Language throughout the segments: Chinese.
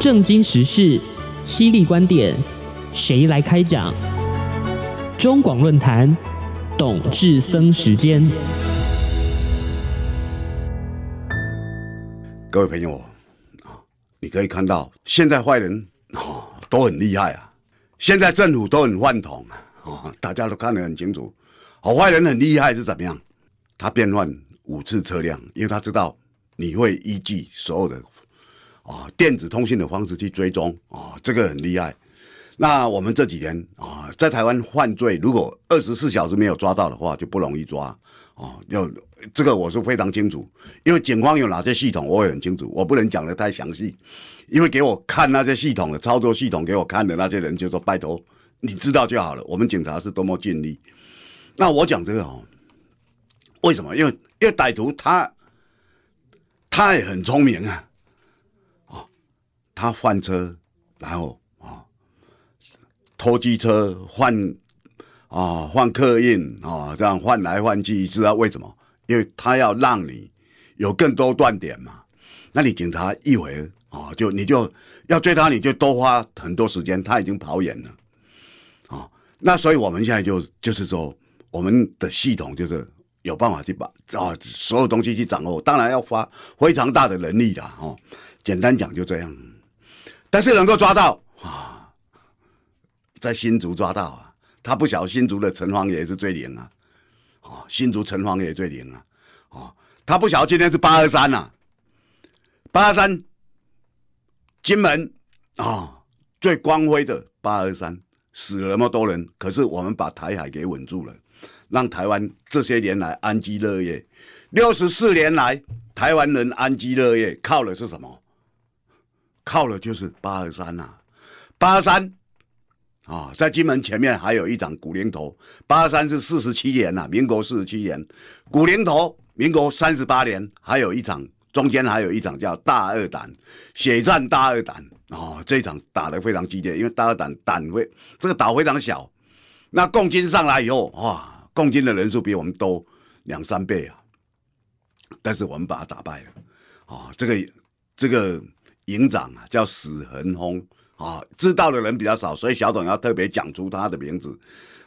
正经时事，犀利观点，谁来开讲？中广论坛，董志森时间。各位朋友啊，你可以看到，现在坏人啊都很厉害啊，现在政府都很换统啊，大家都看得很清楚。好，坏人很厉害是怎么样？他变换五次车辆，因为他知道你会依据所有的啊电子通信的方式去追踪啊，这个很厉害。那我们这几年啊，在台湾犯罪，如果二十四小时没有抓到的话，就不容易抓。哦，要这个我是非常清楚，因为警方有哪些系统，我也很清楚，我不能讲得太详细，因为给我看那些系统的操作系统给我看的那些人就说拜托，你知道就好了。我们警察是多么尽力。那我讲这个哦，为什么？因为因为歹徒他他也很聪明啊，他换车，然后啊，偷机车换。啊，换客运啊，这样换来换去，知道为什么？因为他要让你有更多断点嘛。那你警察一回啊，就你就要追他，你就多花很多时间。他已经跑远了，啊，那所以我们现在就就是说，我们的系统就是有办法去把啊所有东西去掌握。当然要花非常大的能力的哦。简单讲就这样，但是能够抓到啊，在新竹抓到啊。他不晓得新竹的城隍爷是最灵啊，哦，新竹城隍爷最灵啊，哦，他不晓得今天是八二三呐，八二三，金门啊、哦，最光辉的八二三，死了那么多人，可是我们把台海给稳住了，让台湾这些年来安居乐业，六十四年来台湾人安居乐业靠的是什么？靠的就是八二三呐，八二三。啊、在金门前面还有一场古灵头，八二三是四十七年呐，民国四十七年，古灵头民国三十八年，还有一场，中间还有一场叫大二胆血战大二胆。哦，这一场打得非常激烈，因为大二胆胆会这个岛非常小，那共军上来以后哇，共军的人数比我们多两三倍啊，但是我们把他打败了，哦，这个这个营长啊叫史恒峰。啊，知道的人比较少，所以小董要特别讲出他的名字。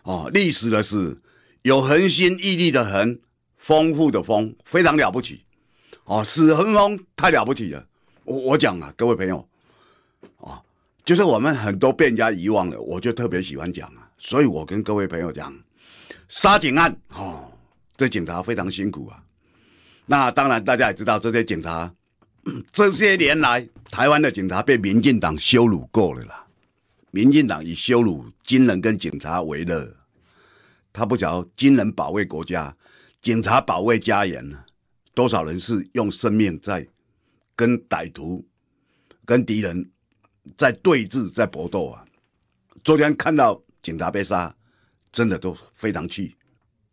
哦，历史的史，有恒心毅力的恒，丰富的丰，非常了不起。哦，史恒峰太了不起了。我我讲啊，各位朋友，啊，就是我们很多被人家遗忘了，我就特别喜欢讲啊。所以我跟各位朋友讲，杀警案，哦，这警察非常辛苦啊。那当然，大家也知道这些警察。这些年来，台湾的警察被民进党羞辱过了啦。民进党以羞辱军人跟警察为乐，他不晓得军人保卫国家，警察保卫家园呢。多少人是用生命在跟歹徒、跟敌人在对峙、在搏斗啊！昨天看到警察被杀，真的都非常气。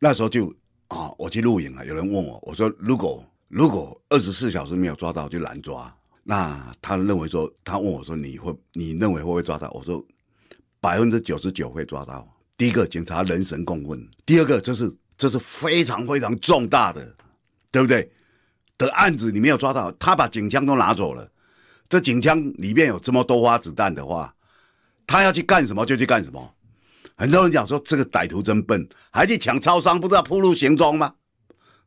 那时候就啊，我去录影啊，有人问我，我说如果。如果二十四小时没有抓到就拦抓，那他认为说，他问我说，你会你认为会不会抓到？我说百分之九十九会抓到。第一个，警察人神共愤；第二个，这是这是非常非常重大的，对不对？的案子你没有抓到，他把警枪都拿走了，这警枪里面有这么多发子弹的话，他要去干什么就去干什么。很多人讲说这个歹徒真笨，还去抢超商，不知道铺路行踪吗？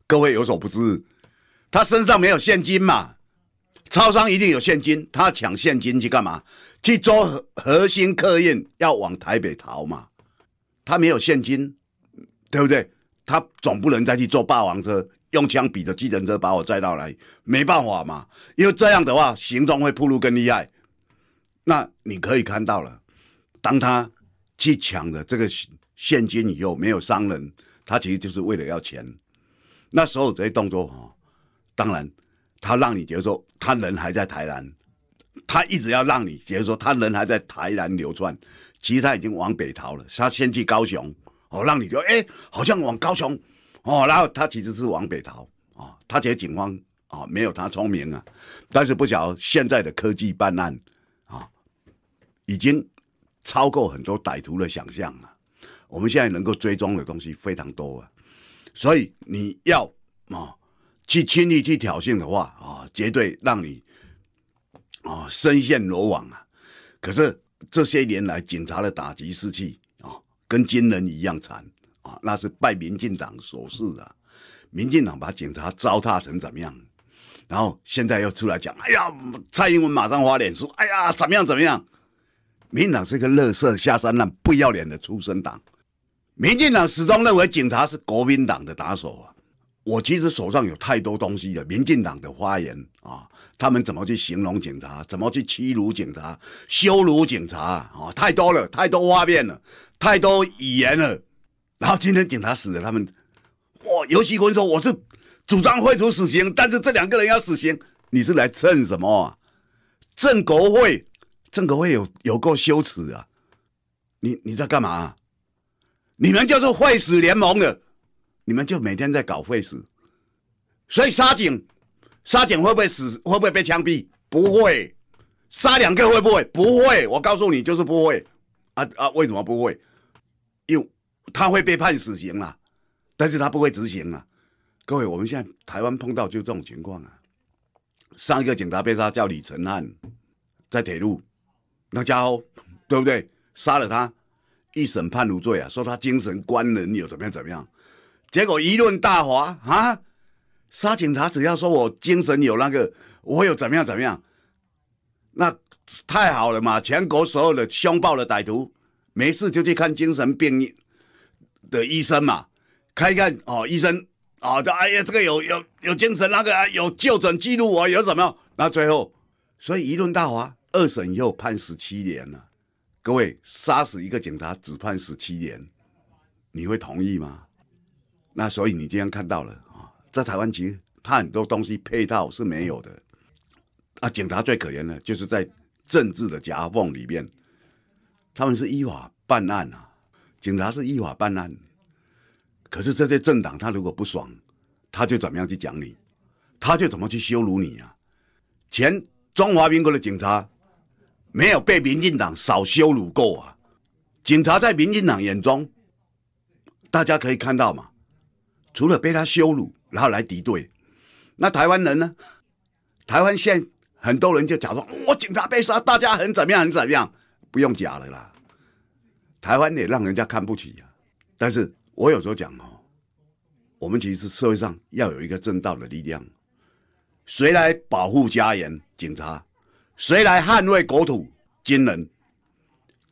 各位有所不知。他身上没有现金嘛？超商一定有现金，他抢现金去干嘛？去做核心客运要往台北逃嘛？他没有现金，对不对？他总不能再去坐霸王车，用枪比着计程车把我载到来，没办法嘛。因为这样的话，行踪会暴露更厉害。那你可以看到了，当他去抢了这个现金以后，没有伤人，他其实就是为了要钱。那所有这些动作哈。当然，他让你觉得说他人还在台南，他一直要让你觉得说他人还在台南流窜，其实他已经往北逃了。他先去高雄，哦，让你觉得哎，好像往高雄，哦，然后他其实是往北逃，哦，他觉得警方啊没有他聪明啊，但是不晓得现在的科技办案啊，已经超过很多歹徒的想象了。我们现在能够追踪的东西非常多啊，所以你要啊。去轻易去挑衅的话啊，绝对让你哦，深陷罗网啊。可是这些年来，警察的打击士气啊，跟军人一样惨啊，那是拜民进党所赐啊。民进党把警察糟蹋成怎么样？然后现在又出来讲，哎呀，蔡英文马上发脸书，哎呀，怎么样怎么样？民进党是一个垃圾下三滥、不要脸的出生党。民进党始终认为警察是国民党的打手啊。我其实手上有太多东西了，民进党的发言啊，他们怎么去形容警察，怎么去欺辱警察、羞辱警察啊，太多了，太多画面了，太多语言了。然后今天警察死了，他们。哇！游锡堃说：“我是主张废除死刑，但是这两个人要死刑，你是来蹭什么啊？正国会，正国会有有够羞耻啊！你你在干嘛？你们就是坏死联盟的，你们就每天在搞废死，所以杀警，杀警会不会死？会不会被枪毙？不会。杀两个会不会？不会。我告诉你，就是不会。啊啊！为什么不会？因为他会被判死刑了。”但是他不会执行啊！各位，我们现在台湾碰到就这种情况啊。上一个警察被杀叫李承汉，在铁路，那家伙对不对？杀了他，一审判无罪啊，说他精神官能有怎么样怎么样。结果一论大华啊，杀警察只要说我精神有那个，我有怎么样怎么样，那太好了嘛！全国所有的凶暴的歹徒，没事就去看精神病的医生嘛。看一看哦，医生啊，这、哎呀，这个有有有精神，那个有就诊记录啊，有怎么样？那最后，所以一论大华，二审以后判十七年了。各位，杀死一个警察只判十七年，你会同意吗？那所以你今天看到了啊，在台湾其实他很多东西配套是没有的。啊，警察最可怜的就是在政治的夹缝里面，他们是依法办案啊，警察是依法办案。可是这些政党，他如果不爽，他就怎么样去讲你，他就怎么去羞辱你啊！前中华民国的警察没有被民进党少羞辱过啊！警察在民进党眼中，大家可以看到嘛，除了被他羞辱，然后来敌对，那台湾人呢？台湾现很多人就假装我警察被杀，大家很怎么样，很怎么样，不用假了啦。台湾也让人家看不起啊，但是。我有时候讲哦，我们其实社会上要有一个正道的力量，谁来保护家园？警察，谁来捍卫国土？军人，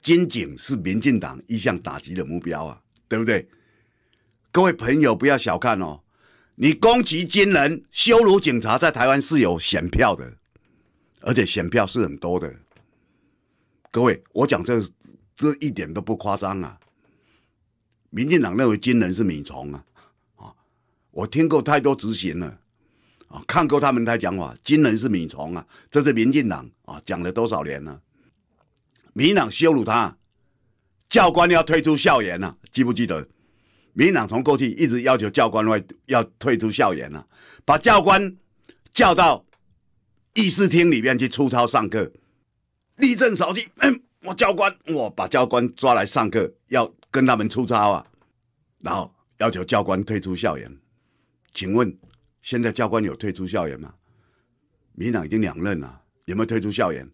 军警是民进党一向打击的目标啊，对不对？各位朋友不要小看哦，你攻击军人、羞辱警察，在台湾是有选票的，而且选票是很多的。各位，我讲这这一点都不夸张啊。民进党认为军人是米虫啊，啊，我听过太多执行了，啊，看过他们在讲话，军人是米虫啊，这是民进党啊讲了多少年了？民党羞辱他，教官要退出校园了，记不记得？民党从过去一直要求教官会要退出校园了，把教官叫到议事厅里面去出操上课，立正扫地，嗯，我教官，我把教官抓来上课要。跟他们出操啊，然后要求教官退出校园。请问现在教官有退出校园吗？民党已经两任了，有没有退出校园？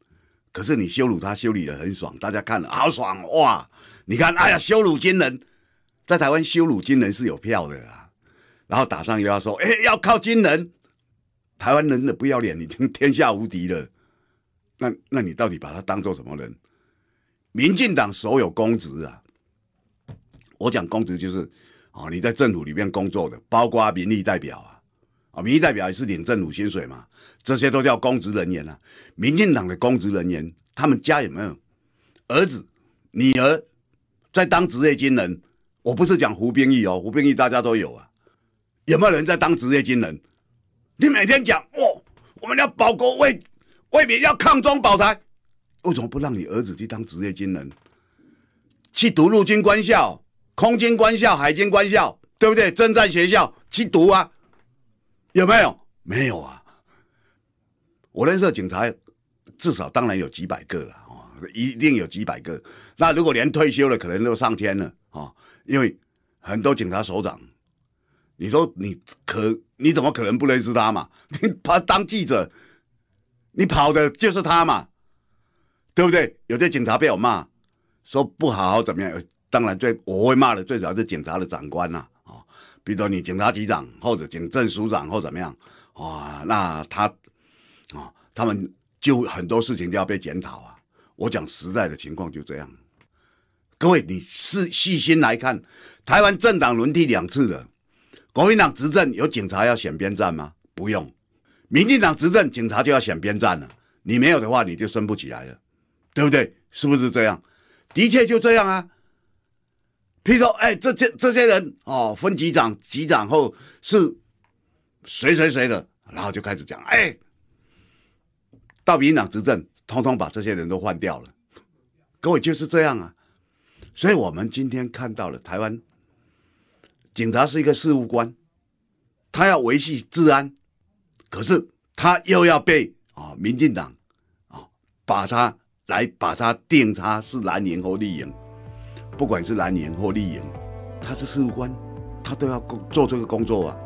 可是你羞辱他，羞辱的很爽，大家看了好爽哇！你看，哎呀，羞辱军人，在台湾羞辱军人是有票的啊。然后打仗又要说，哎，要靠军人，台湾人的不要脸已经天下无敌了。那那你到底把他当做什么人？民进党所有公职啊。我讲公职就是，哦，你在政府里面工作的，包括民意代表啊，啊，民意代表也是领政府薪水嘛，这些都叫公职人员啊。民进党的公职人员，他们家有没有儿子、女儿在当职业军人？我不是讲胡兵役哦，胡兵役大家都有啊。有没有人在当职业军人？你每天讲哦，我们要保国卫卫民，要抗中保台，为什么不让你儿子去当职业军人，去读陆军官校？空军官校、海军官校，对不对？征战学校去读啊？有没有？没有啊！我认识的警察，至少当然有几百个了啊，一定有几百个。那如果连退休了，可能都上千了啊！因为很多警察首长，你说你可你怎么可能不认识他嘛？你把他当记者，你跑的就是他嘛，对不对？有些警察被我骂，说不好好怎么样，当然最我会骂的最早是警察的长官呐，啊，比如说你警察局长或者警政署长或怎么样，啊，那他啊，他们就很多事情都要被检讨啊。我讲实在的情况就这样。各位，你细细心来看，台湾政党轮替两次了，国民党执政有警察要选边站吗？不用。民进党执政，警察就要选边站了。你没有的话，你就升不起来了，对不对？是不是这样？的确就这样啊。譬如说，哎，这这这些人哦，分局长、局长后是谁谁谁的，然后就开始讲，哎，到民进党执政，通通把这些人都换掉了。各位就是这样啊。所以我们今天看到了台湾警察是一个事务官，他要维系治安。可是他又要被啊，民进党啊，把他来把他定他是蓝营或绿营，不管是蓝营或绿营，他是事务官，他都要工做这个工作啊。